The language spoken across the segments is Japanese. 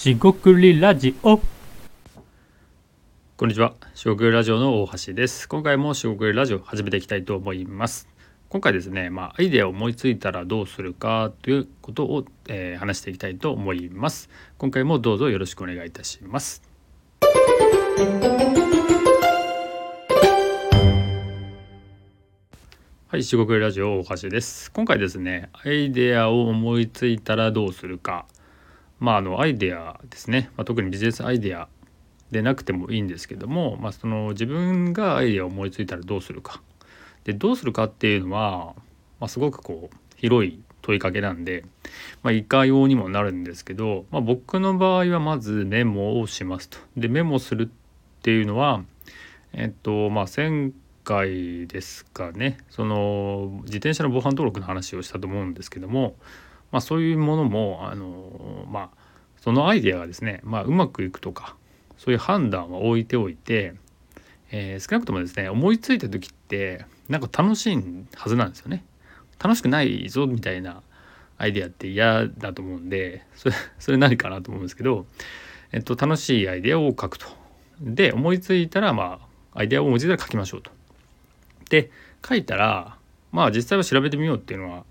しごくりラジオこんにちは。しごくりラジオの大橋です。今回もしごくりラジオ始めていきたいと思います。今回ですね、まあ、アイデアを思いついたらどうするかということを、えー話していきたいと思います。今回もどうぞよろしくお願いいたします。はい、しごくりラジオ大橋です。今回ですね、アイデアを思いついたらどうするか。まあ、あのアイデアですね、まあ、特にビジネスアイデアでなくてもいいんですけども、まあ、その自分がアイデアを思いついたらどうするか。でどうするかっていうのは、まあ、すごくこう広い問いかけなんで、まあ、いかようにもなるんですけど、まあ、僕の場合はまずメモをしますと。でメモするっていうのはえっとまあ前回ですかね。その自転車の防犯登録の話をしたと思うんですけども、まあ、そういうものもあのまあそのアイデアがですね、まあ、うまくいくとかそういう判断は置いておいて、えー少なくともですね思いついた時ってなんか楽しいはずなんですよね。楽しくないぞみたいなアイデアって嫌だと思うんでそれそれ何かなと思うんですけど、えっと、楽しいアイデアを書くと。で思いついたらまあアイデアを思いついたら書きましょうと。で書いたらまあ実際は調べてみようっていうのは、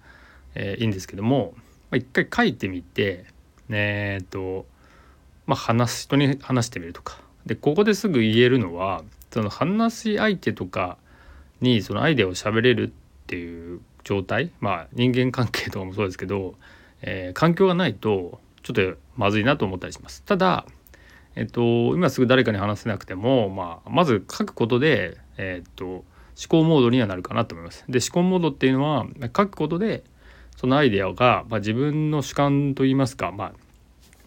えーいいんですけども、まあ、一回書いてみてえーっとまあ話す人に話してみるとかでここですぐ言えるのはその話し相手とかにそのアイデアを喋れるっていう状態まあ人間関係とかもそうですけど、えー環境がないとちょっとまずいなと思ったりします。ただえっと、今すぐ誰かに話せなくても、まあ、まず書くことで、えっと、思考モードにはなるかなと思います。で思考モードっていうのは書くことでそのアイデアが、まあ、自分の主観といいますか、まあ、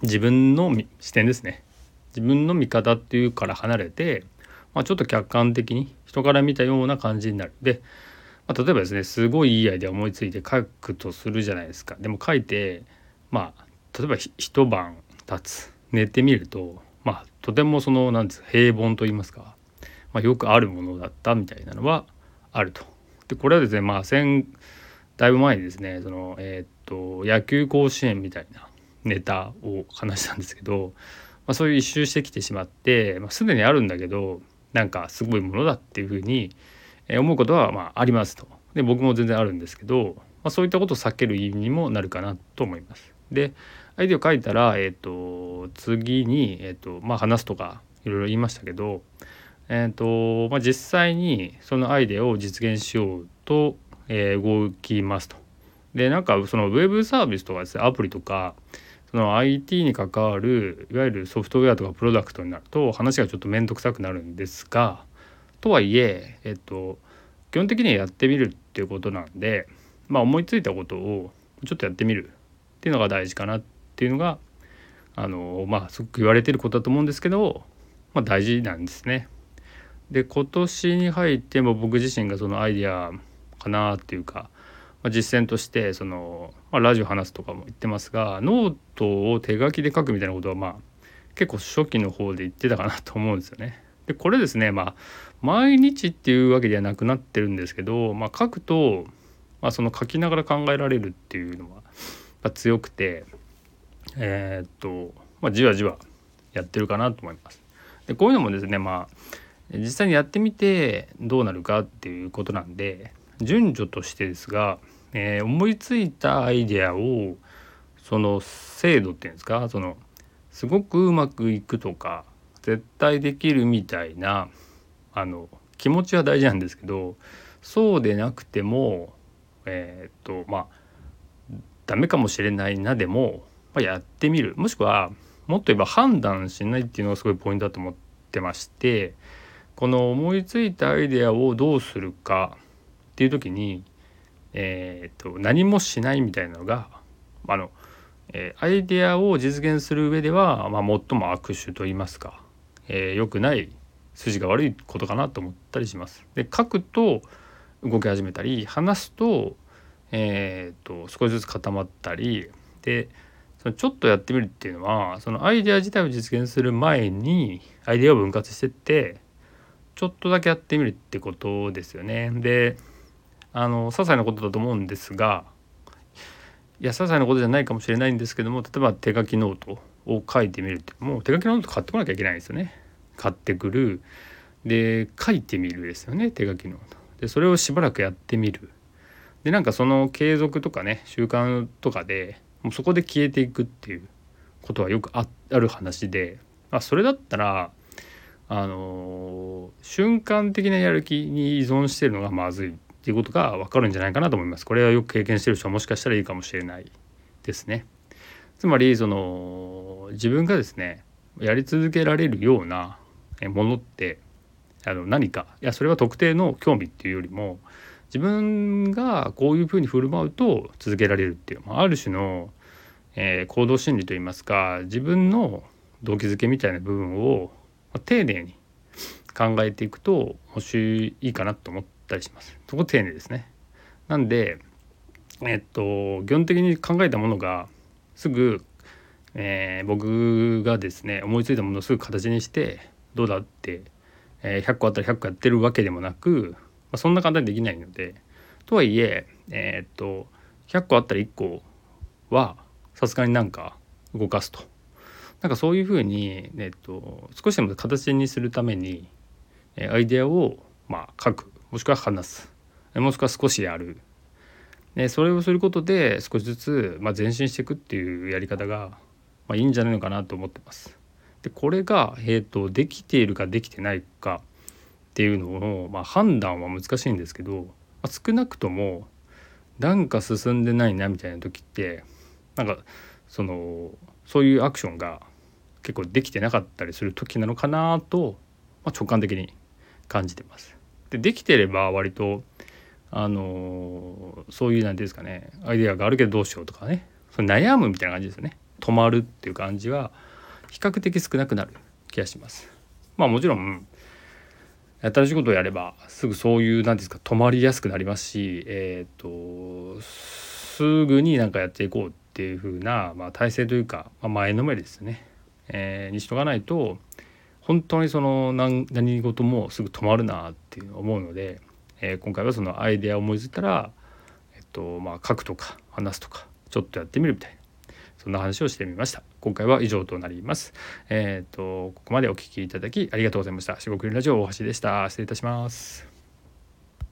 自分の視点ですね自分の見方っていうから離れて、まあ、ちょっと客観的に人から見たような感じになる。で、まあ、例えばですねすごいいいアイデア思いついて書くとするじゃないですか。でも書いてまあ例えば一晩経つ寝てみるとまあとてもそのなんです平凡と言いますか、まあ、よくあるものだったみたいなのはあると。でこれはですねまあだいぶ前にですねそのえーっと野球甲子園みたいなネタを話したんですけど、まあ、そういう一周してきてしまって、まあ、すでにあるんだけどなんかすごいものだっていうふうに思うことはまあありますと。で僕も全然あるんですけど、まあ、そういったことを避ける意味にもなるかなと思います。でアイデアを書いたら、えー、と次に、えーとまあ、話すとかいろいろ言いましたけど、えーとまあ、実際にそのアイデアを実現しようと、えー動きますと。でなんかそのウェブサービスとかですねアプリとかその IT に関わるいわゆるソフトウェアとかプロダクトになると話がちょっと面倒くさくなるんですがとはいええっと基本的にはやってみるっていうことなんでまあ思いついたことをちょっとやってみるっていうのが大事かなっていうのがあのまあすごく言われてることだと思うんですけど、まあ、大事なんですね。で今年に入っても僕自身がそのアイデアかなっていうか、まあ、実践としてその、まあ、ラジオ話すとかも言ってますがノートを手書きで書くみたいなことはまあ結構初期の方で言ってたかなと思うんですよね。でこれですねまあ毎日っていうわけではなくなってるんですけど、まあ、書くと、まあ、その書きながら考えられるっていうのは強くてえーっと、まあ、じわじわやってるかなと思います。でこういうのもですねまあ実際にやってみてどうなるかっていうことなんで順序としてですが、えー思いついたアイデアをその精度っていうんですか？そのすごくうまくいくとか絶対できるみたいなあの気持ちは大事なんですけどそうでなくてもえーっとまあダメかもしれないなでも、まあ、やってみる。もしくはもっと言えば判断しないっていうのがすごいポイントだと思ってましてこの思いついたアイデアをどうするかっていう時に、えー、と何もしないみたいなのがあの、えーアイデアを実現する上では、まあ、最も悪手と言いますか、えー良くない筋が悪いことかなと思ったりします。で書くと動き始めたり話すと,、えー、と少しずつ固まったりでそのちょっとやってみるっていうのはそのアイデア自体を実現する前にアイデアを分割してってちょっとだけやってみるってことですよね。であの些細なことだと思うんですがいや些細なことじゃないかもしれないんですけども例えば手書きノートを書いてみるってもう手書きノート買ってこなきゃいけないんですよね。買ってくるで書いてみるですよね手書きノート。でそれをしばらくやってみる。でなんかその継続とかね習慣とかでもうそこで消えていくっていうことはよくある話で、まあ、それだったらあの瞬間的なやる気に依存してるのがまずいっていうことが分かるんじゃないかなと思います。これはよく経験してる人はもしかしたらいいかもしれないですね。つまりその自分がですねやり続けられるようなものってあの何かいやそれは特定の興味っていうよりも自分がこういうふうに振る舞うと続けられるっていう、まあ、ある種の、えー、行動心理といいますか自分の動機づけみたいな部分を、ま、丁寧に考えていくと面白いかなと思ったりします。そこ丁寧ですね。なんでえっと基本的に考えたものがすぐ、えー、僕がですね思いついたものをすぐ形にしてどうだって、えー、100個あったら100個やってるわけでもなく、まあ、そんな簡単にできないのでとはいええー、っと100個あったら1個はさすがになんか動かすと。なんかそういうふうに、えっと、少しでも形にするためにえアイデアをまあ書くもしくは話すもしくは少しやるでそれをすることで少しずつ、まあ、前進していくっていうやり方が、まあ、いいんじゃないのかなと思ってます。でこれが、えーと、できているかできてないかっていうのの、まあ、判断は難しいんですけど、まあ、少なくともなんか進んでないなみたいな時ってなんかそのそういうアクションが結構できてなかったりする時なのかなと、まあ、直感的に感じてます。でできてれば割とあのそういう何ていうんですかねアイデアがあるけどどうしようとかねそ悩むみたいな感じですよね止まるっていう感じは比較的少なくなる気がします。まあもちろん新しいことをやればすぐそういう何ですか止まりやすくなりますしえっ、ー、とすぐになんかやっていこうっていう風なまあ体制というか、まあ、前のめりですね、えー、にしとかないと本当にその何何事もすぐ止まるなっていう思うのでえー、今回はそのアイデアを思いついたら、えっとまあ、書くとか話すとかちょっとやってみるみたいなそんな話をしてみました。今回は以上となります。えっ、とここまでお聞きいただきありがとうございました。四国ラジオ大橋でした。失礼いたします。